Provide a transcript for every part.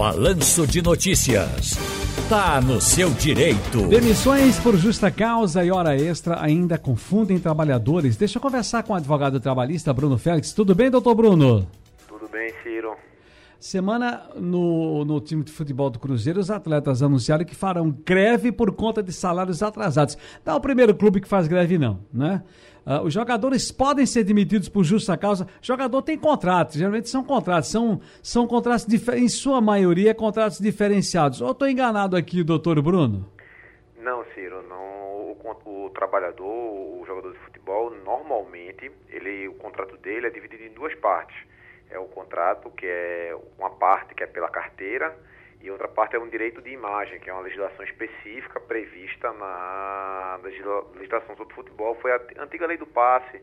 Balanço de Notícias. Tá no seu direito. Demissões por justa causa e hora extra ainda confundem trabalhadores. Deixa eu conversar com o advogado trabalhista Bruno Félix. Tudo bem, doutor Bruno? Tudo bem, Ciro. Semana no, no time de futebol do Cruzeiro, os atletas anunciaram que farão greve por conta de salários atrasados. Não é o primeiro clube que faz greve, não, né? Uh, os jogadores podem ser demitidos por justa causa. Jogador tem contratos, geralmente são contratos, são, são contratos, em sua maioria, contratos diferenciados. Ou estou enganado aqui, doutor Bruno? Não, Ciro, não. O, o, trabalhador, o jogador de futebol, normalmente, ele, o contrato dele é dividido em duas partes é o contrato, que é uma parte que é pela carteira e outra parte é um direito de imagem, que é uma legislação específica prevista na legislação sobre futebol. Foi a antiga lei do passe,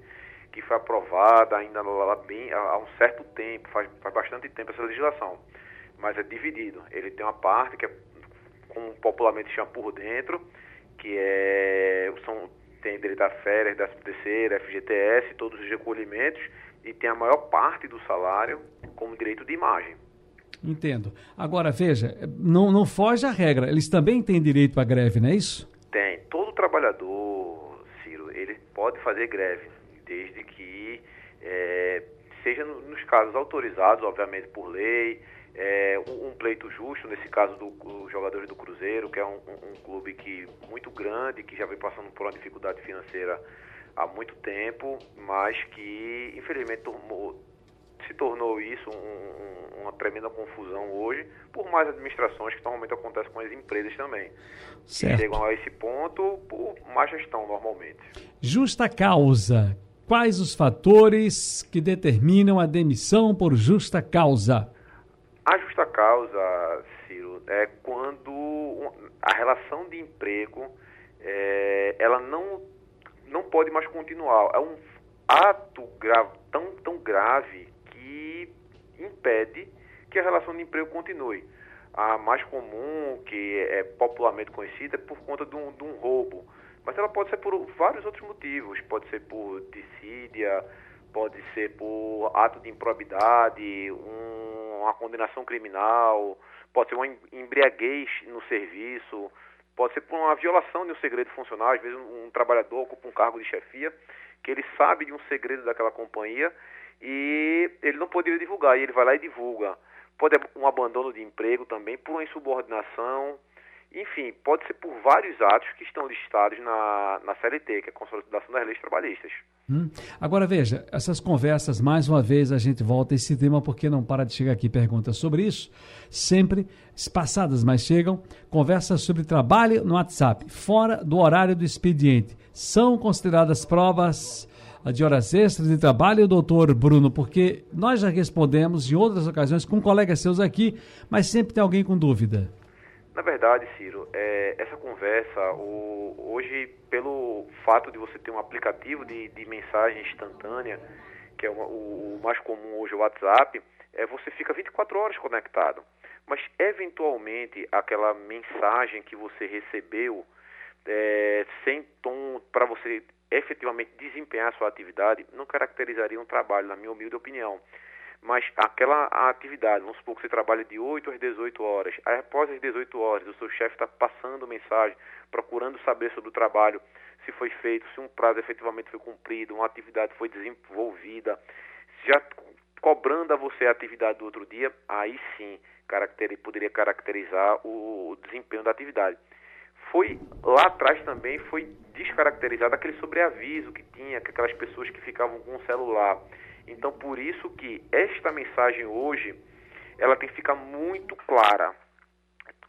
que foi aprovada ainda lá bem, há um certo tempo, faz, faz bastante tempo essa legislação, mas é dividido. Ele tem uma parte que é, como popularmente chama por dentro, que é, são, tem direito a férias, 13 terceiro, FGTS, todos os recolhimentos, e tem a maior parte do salário como direito de imagem. Entendo. Agora, veja, não, não foge a regra. Eles também têm direito à greve, não é isso? Tem. Todo trabalhador, Ciro, ele pode fazer greve, desde que é, seja nos casos autorizados, obviamente, por lei, é, um, pleito justo, nesse caso dos jogadores do Cruzeiro, que é um, um, um clube que muito grande, que já vem passando por uma dificuldade financeira há muito tempo, mas que infelizmente tornou, se tornou isso um, uma tremenda confusão hoje, por mais administrações que normalmente acontecem com as empresas também. Certo. chegam a esse ponto por má gestão normalmente. Justa causa. Quais os fatores que determinam a demissão por justa causa? A justa causa, Ciro, é quando a relação de emprego é, ela não não pode mais continuar. É um ato grave, tão, tão grave impede que a relação de emprego continue. A mais comum, que é popularmente conhecida, é por conta de um, de um roubo. Mas ela pode ser por vários outros motivos. Pode ser por dissídia, pode ser por ato de improbidade, um, uma condenação criminal, pode ser uma embriaguez no serviço, Pode ser por uma violação de um segredo funcional, às vezes um, um trabalhador ocupa um cargo de chefia, que ele sabe de um segredo daquela companhia e ele não poderia divulgar, e ele vai lá e divulga. Pode um abandono de emprego também, por uma insubordinação, enfim, pode ser por vários atos que estão listados na, na CLT, que é a Consolidação das Leis Trabalhistas. Hum. Agora veja, essas conversas, mais uma vez a gente volta a esse tema porque não para de chegar aqui perguntas sobre isso, sempre passadas, mas chegam conversas sobre trabalho no WhatsApp, fora do horário do expediente. São consideradas provas de horas extras de trabalho, doutor Bruno, porque nós já respondemos em outras ocasiões com colegas seus aqui, mas sempre tem alguém com dúvida. Na verdade, Ciro, é, essa conversa, o, hoje, pelo fato de você ter um aplicativo de, de mensagem instantânea, que é o, o, mais comum hoje, o WhatsApp, é, você fica 24 horas conectado. Mas, eventualmente, aquela mensagem que você recebeu, é, sem tom, para você efetivamente desempenhar sua atividade, não caracterizaria um trabalho, na minha humilde opinião mas aquela atividade, vamos supor que você trabalha de 8 às 18 horas, aí após as 18 horas o seu chefe está passando mensagem, procurando saber sobre o trabalho, se foi feito, se um prazo efetivamente foi cumprido, uma atividade foi desenvolvida, já cobrando a você a atividade do outro dia, aí sim caracter, poderia caracterizar o desempenho da atividade. Foi lá atrás também foi descaracterizado aquele sobreaviso que tinha, que aquelas pessoas que ficavam com o celular. Então, por isso que esta mensagem hoje, ela tem que ficar muito clara,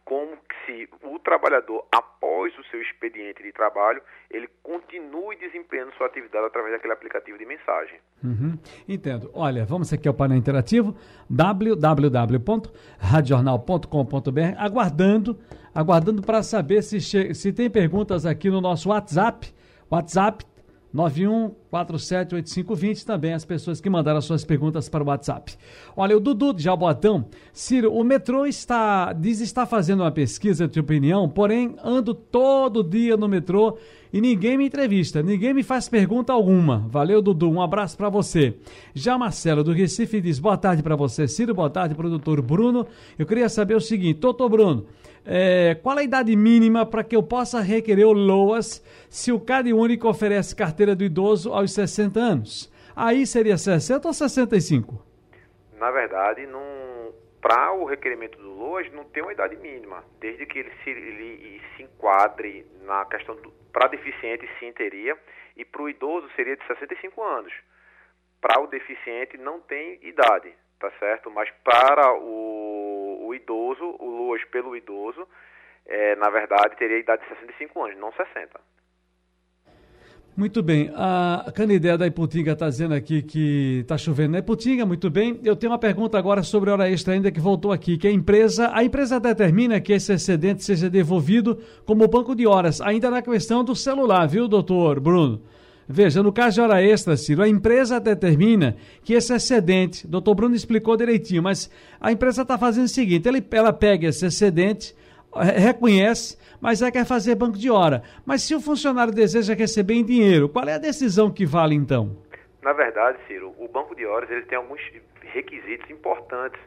como se o trabalhador, após o seu expediente de trabalho, ele continue desempenhando sua atividade através daquele aplicativo de mensagem. Uhum, entendo. Olha, vamos aqui ao painel interativo, www.radiojornal.com.br, aguardando, aguardando para saber se, se tem perguntas aqui no nosso WhatsApp, WhatsApp 91 478520, também as pessoas que mandaram suas perguntas para o WhatsApp. Olha, o Dudu de Jabotão, Ciro, o metrô está, diz estar fazendo uma pesquisa de opinião, porém ando todo dia no metrô e ninguém me entrevista, ninguém me faz pergunta alguma. Valeu, Dudu, um abraço para você. Já Marcelo do Recife diz boa tarde para você, Ciro, boa tarde, produtor Bruno. Eu queria saber o seguinte, doutor Bruno, é, qual a idade mínima para que eu possa requerer o LOAS se o Cade Único oferece carteira do idoso aos 60 anos? Aí seria 60 ou 65? Na verdade, para o requerimento do LOAS não tem uma idade mínima, desde que ele se, ele se enquadre na questão para deficiente sim teria e para o idoso seria de 65 anos. Para o deficiente não tem idade, tá certo? Mas para o, o idoso, o LOAS pelo idoso, é, na verdade teria idade de 65 anos, não 60. Muito bem. A Canidé da Iputinga está dizendo aqui que está chovendo na Iputinga. Muito bem. Eu tenho uma pergunta agora sobre hora extra ainda que voltou aqui, que a empresa, a empresa determina que esse excedente seja devolvido como banco de horas, ainda na questão do celular, viu, doutor Bruno? Veja, no caso de hora extra, Ciro, a empresa determina que esse excedente, doutor Bruno explicou direitinho, mas a empresa está fazendo o seguinte, ela pega esse excedente, reconhece, mas aí quer fazer banco de hora. Mas se o funcionário deseja receber em dinheiro, qual é a decisão que vale então? Na verdade, Ciro, o banco de horas ele tem alguns requisitos importantes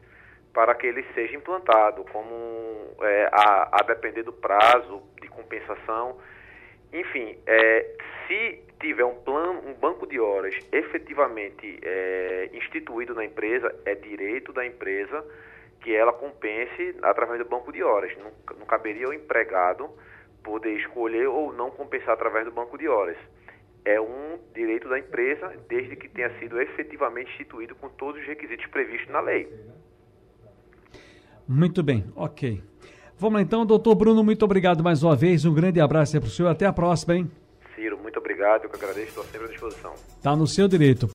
para que ele seja implantado, como é, a, a, depender do prazo de compensação. Enfim, é, se tiver um plano, um banco de horas efetivamente é, instituído na empresa, é direito da empresa que ela compense através do banco de horas. Não, não caberia ao empregado poder escolher ou não compensar através do banco de horas. É um direito da empresa, desde que tenha sido efetivamente instituído com todos os requisitos previstos na lei. Muito bem, ok. Vamos lá então, doutor Bruno, muito obrigado mais uma vez. Um grande abraço para o senhor. Até a próxima, hein? Ciro, muito obrigado. Eu que agradeço, estou sempre à disposição. Está no seu direito.